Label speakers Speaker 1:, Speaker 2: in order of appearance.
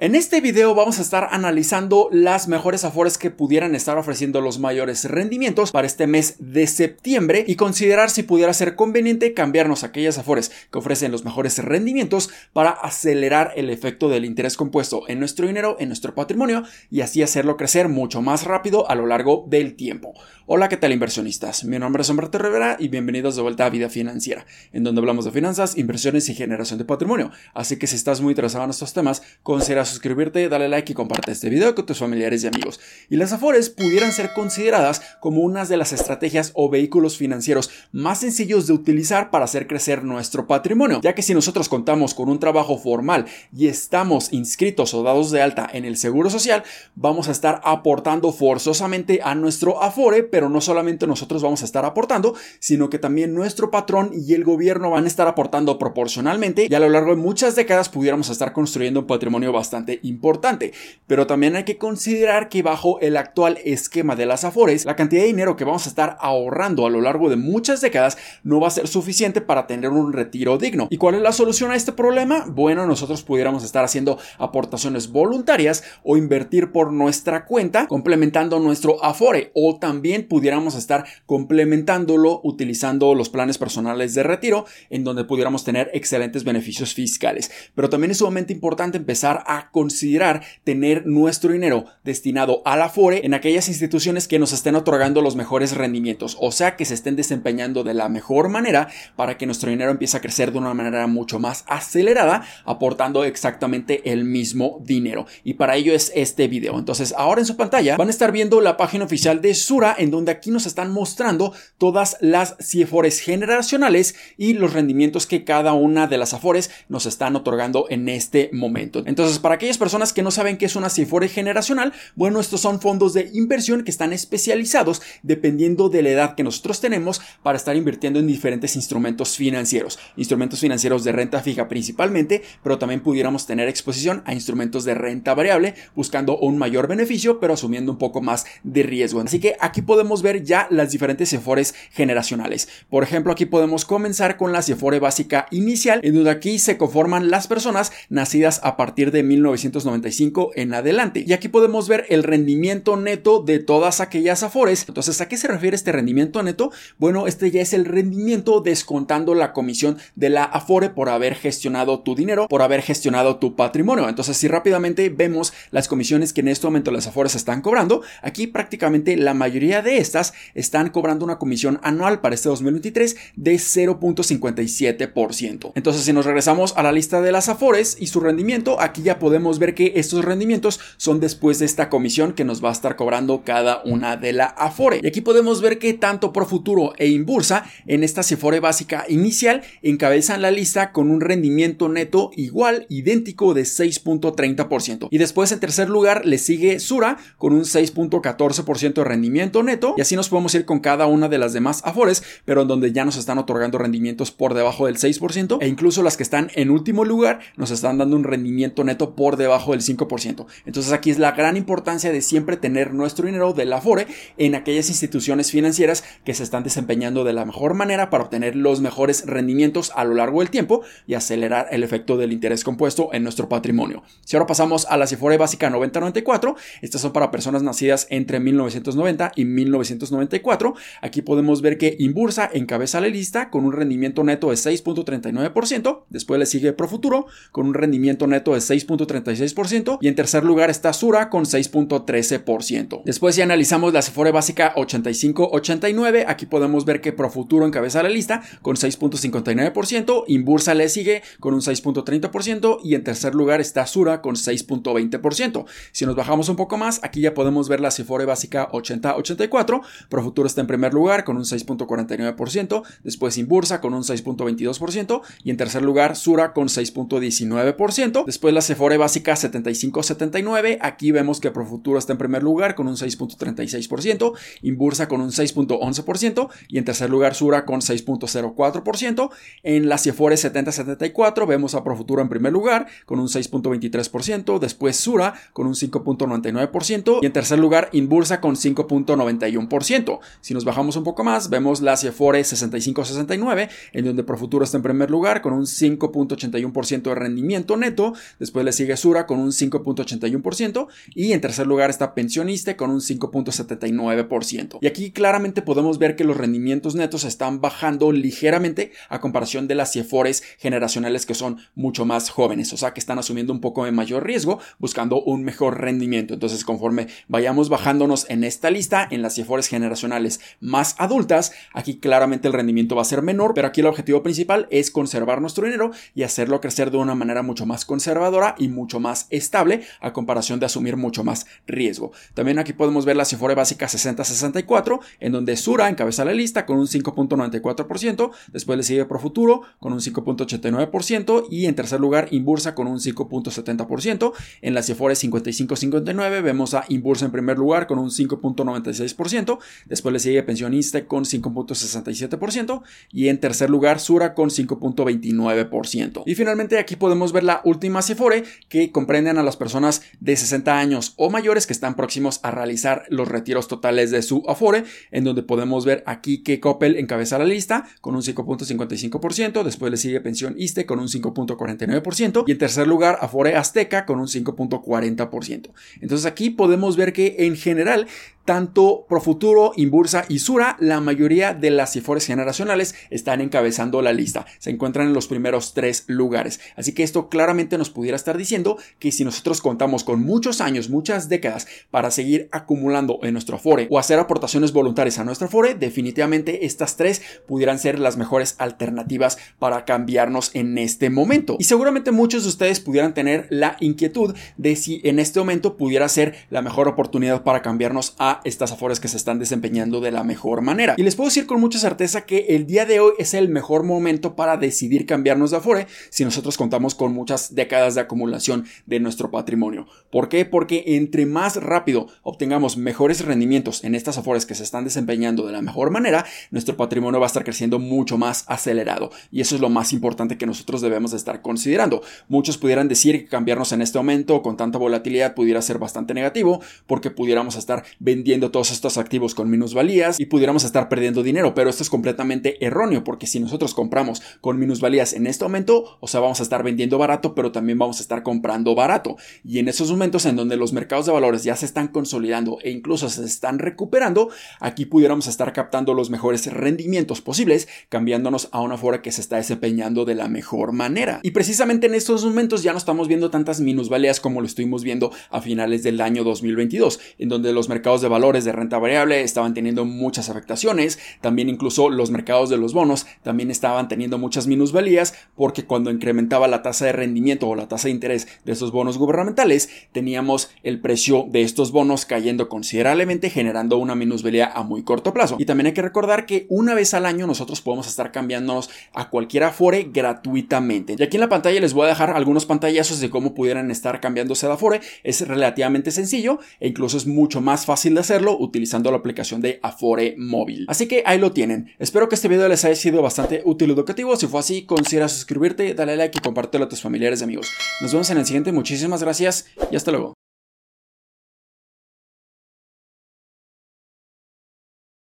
Speaker 1: En este video vamos a estar analizando las mejores afores que pudieran estar ofreciendo los mayores rendimientos para este mes de septiembre y considerar si pudiera ser conveniente cambiarnos aquellas afores que ofrecen los mejores rendimientos para acelerar el efecto del interés compuesto en nuestro dinero, en nuestro patrimonio y así hacerlo crecer mucho más rápido a lo largo del tiempo. Hola, ¿qué tal inversionistas? Mi nombre es Humberto Rivera y bienvenidos de vuelta a Vida Financiera, en donde hablamos de finanzas, inversiones y generación de patrimonio. Así que si estás muy interesado en estos temas, considera suscribirte, dale like y comparte este video con tus familiares y amigos. Y las Afores pudieran ser consideradas como una de las estrategias o vehículos financieros más sencillos de utilizar para hacer crecer nuestro patrimonio, ya que si nosotros contamos con un trabajo formal y estamos inscritos o dados de alta en el Seguro Social, vamos a estar aportando forzosamente a nuestro Afore, pero no solamente nosotros vamos a estar aportando, sino que también nuestro patrón y el gobierno van a estar aportando proporcionalmente y a lo largo de muchas décadas pudiéramos estar construyendo un patrimonio bastante importante. Pero también hay que considerar que bajo el actual esquema de las Afores, la cantidad de dinero que vamos a estar ahorrando a lo largo de muchas décadas no va a ser suficiente para tener un retiro digno. ¿Y cuál es la solución a este problema? Bueno, nosotros pudiéramos estar haciendo aportaciones voluntarias o invertir por nuestra cuenta complementando nuestro Afore o también pudiéramos estar complementándolo utilizando los planes personales de retiro en donde pudiéramos tener excelentes beneficios fiscales. Pero también es sumamente importante empezar a considerar tener nuestro dinero destinado a la en aquellas instituciones que nos estén otorgando los mejores rendimientos, o sea que se estén desempeñando de la mejor manera para que nuestro dinero empiece a crecer de una manera mucho más acelerada, aportando exactamente el mismo dinero. Y para ello es este video. Entonces, ahora en su pantalla van a estar viendo la página oficial de Sura, en donde aquí nos están mostrando todas las CIFORES generacionales y los rendimientos que cada una de las Afores nos están otorgando en este momento. Entonces, para aquellas personas que no saben qué es una CIFORE generacional, bueno, estos son fondos de inversión que están especializados dependiendo de la edad que nosotros tenemos para estar invirtiendo en diferentes instrumentos financieros. Instrumentos financieros de renta fija principalmente, pero también pudiéramos tener exposición a instrumentos de renta variable buscando un mayor beneficio, pero asumiendo un poco más de riesgo. Así que aquí podemos ver ya las diferentes CIFORES generacionales. Por ejemplo, aquí podemos comenzar con la CIFORE básica inicial, en donde aquí se conforman las personas nacidas a partir de 1995 en adelante. Y aquí podemos ver el rendimiento neto de todas aquellas afores. Entonces, ¿a qué se refiere este rendimiento neto? Bueno, este ya es el rendimiento descontando la comisión de la afore por haber gestionado tu dinero, por haber gestionado tu patrimonio. Entonces, si rápidamente vemos las comisiones que en este momento las afores están cobrando, aquí prácticamente la mayoría de estas están cobrando una comisión anual para este 2023 de 0.57%. Entonces, si nos regresamos a la lista de las afores y su rendimiento, aquí ya podemos ver que estos rendimientos son después de esta comisión que nos va a estar cobrando cada una de la Afore. Y aquí podemos ver que tanto Profuturo e Inbursa en esta Afore básica inicial encabezan la lista con un rendimiento neto igual, idéntico de 6.30%. Y después en tercer lugar le sigue Sura con un 6.14% de rendimiento neto. Y así nos podemos ir con cada una de las demás Afores, pero en donde ya nos están otorgando rendimientos por debajo del 6% e incluso las que están en último lugar nos están dando un rendimiento neto por debajo del 5%. Entonces aquí es la gran importancia de siempre tener nuestro dinero de la FORE en aquellas instituciones financieras que se están desempeñando de la mejor manera para obtener los mejores rendimientos a lo largo del tiempo y acelerar el efecto del interés compuesto en nuestro patrimonio. Si ahora pasamos a la CIFORE básica 9094, estas son para personas nacidas entre 1990 y 1994. Aquí podemos ver que Inbursa encabeza la lista con un rendimiento neto de 6.39%, después le sigue Profuturo con un rendimiento neto de 6. 6.36% y en tercer lugar está Sura con 6.13%. Después si analizamos la Sephora básica 85-89, aquí podemos ver que Profuturo encabeza la lista con 6.59%, Inbursa le sigue con un 6.30% y en tercer lugar está Sura con 6.20%. Si nos bajamos un poco más, aquí ya podemos ver la Sephora básica 80-84, Profuturo está en primer lugar con un 6.49%, después Inbursa con un 6.22% y en tercer lugar Sura con 6.19%. Después la Sephora básica 75.79. Aquí vemos que Profuturo está en primer lugar con un 6.36%, Inbursa con un 6.11% y en tercer lugar Sura con 6.04%. En la Sephora 70.74 vemos a Profuturo en primer lugar con un 6.23%, después Sura con un 5.99% y en tercer lugar Inbursa con 5.91%. Si nos bajamos un poco más, vemos la Sephora 65.69 en donde Profuturo está en primer lugar con un 5.81% de rendimiento neto, después le sigue sigue con un 5.81% y en tercer lugar está Pensioniste con un 5.79%. Y aquí claramente podemos ver que los rendimientos netos están bajando ligeramente a comparación de las CIFORES generacionales que son mucho más jóvenes, o sea que están asumiendo un poco de mayor riesgo buscando un mejor rendimiento. Entonces conforme vayamos bajándonos en esta lista, en las CIFORES generacionales más adultas, aquí claramente el rendimiento va a ser menor, pero aquí el objetivo principal es conservar nuestro dinero y hacerlo crecer de una manera mucho más conservadora y mucho más estable a comparación de asumir mucho más riesgo. También aquí podemos ver la Cifore básica 6064, en donde Sura encabeza la lista con un 5.94%, después le sigue Profuturo con un 5.89% y en tercer lugar Inbursa con un 5.70%. En la Cifore 5559 vemos a Inbursa en primer lugar con un 5.96%, después le sigue Pensionista con 5.67% y en tercer lugar Sura con 5.29%. Y finalmente aquí podemos ver la última Cifore que comprenden a las personas de 60 años o mayores que están próximos a realizar los retiros totales de su Afore, en donde podemos ver aquí que Coppel encabeza la lista con un 5.55%, después le sigue Pensión ISTE con un 5.49% y en tercer lugar Afore Azteca con un 5.40%. Entonces aquí podemos ver que en general tanto Profuturo, Inbursa y Sura, la mayoría de las CIFORES generacionales están encabezando la lista. Se encuentran en los primeros tres lugares. Así que esto claramente nos pudiera estar diciendo que si nosotros contamos con muchos años, muchas décadas para seguir acumulando en nuestro Afore o hacer aportaciones voluntarias a nuestro Afore, definitivamente estas tres pudieran ser las mejores alternativas para cambiarnos en este momento. Y seguramente muchos de ustedes pudieran tener la inquietud de si en este momento pudiera ser la mejor oportunidad para cambiarnos a estas afores que se están desempeñando de la mejor manera. Y les puedo decir con mucha certeza que el día de hoy es el mejor momento para decidir cambiarnos de afore si nosotros contamos con muchas décadas de acumulación de nuestro patrimonio. ¿Por qué? Porque entre más rápido obtengamos mejores rendimientos en estas afores que se están desempeñando de la mejor manera, nuestro patrimonio va a estar creciendo mucho más acelerado. Y eso es lo más importante que nosotros debemos de estar considerando. Muchos pudieran decir que cambiarnos en este momento con tanta volatilidad pudiera ser bastante negativo porque pudiéramos estar vendiendo todos estos activos con minusvalías y pudiéramos estar perdiendo dinero, pero esto es completamente erróneo porque si nosotros compramos con minusvalías en este momento, o sea, vamos a estar vendiendo barato, pero también vamos a estar comprando barato. Y en esos momentos en donde los mercados de valores ya se están consolidando e incluso se están recuperando, aquí pudiéramos estar captando los mejores rendimientos posibles, cambiándonos a una fora que se está desempeñando de la mejor manera. Y precisamente en estos momentos ya no estamos viendo tantas minusvalías como lo estuvimos viendo a finales del año 2022, en donde los mercados de valores de renta variable estaban teniendo muchas afectaciones, también incluso los mercados de los bonos también estaban teniendo muchas minusvalías porque cuando incrementaba la tasa de rendimiento o la tasa de interés de esos bonos gubernamentales, teníamos el precio de estos bonos cayendo considerablemente generando una minusvalía a muy corto plazo. Y también hay que recordar que una vez al año nosotros podemos estar cambiándonos a cualquier Afore gratuitamente. Y aquí en la pantalla les voy a dejar algunos pantallazos de cómo pudieran estar cambiándose de Afore. Es relativamente sencillo e incluso es mucho más fácil hacerlo utilizando la aplicación de Afore móvil. Así que ahí lo tienen. Espero que este video les haya sido bastante útil y educativo. Si fue así, considera suscribirte, dale like y compártelo a tus familiares y amigos. Nos vemos en el siguiente. Muchísimas gracias y hasta luego.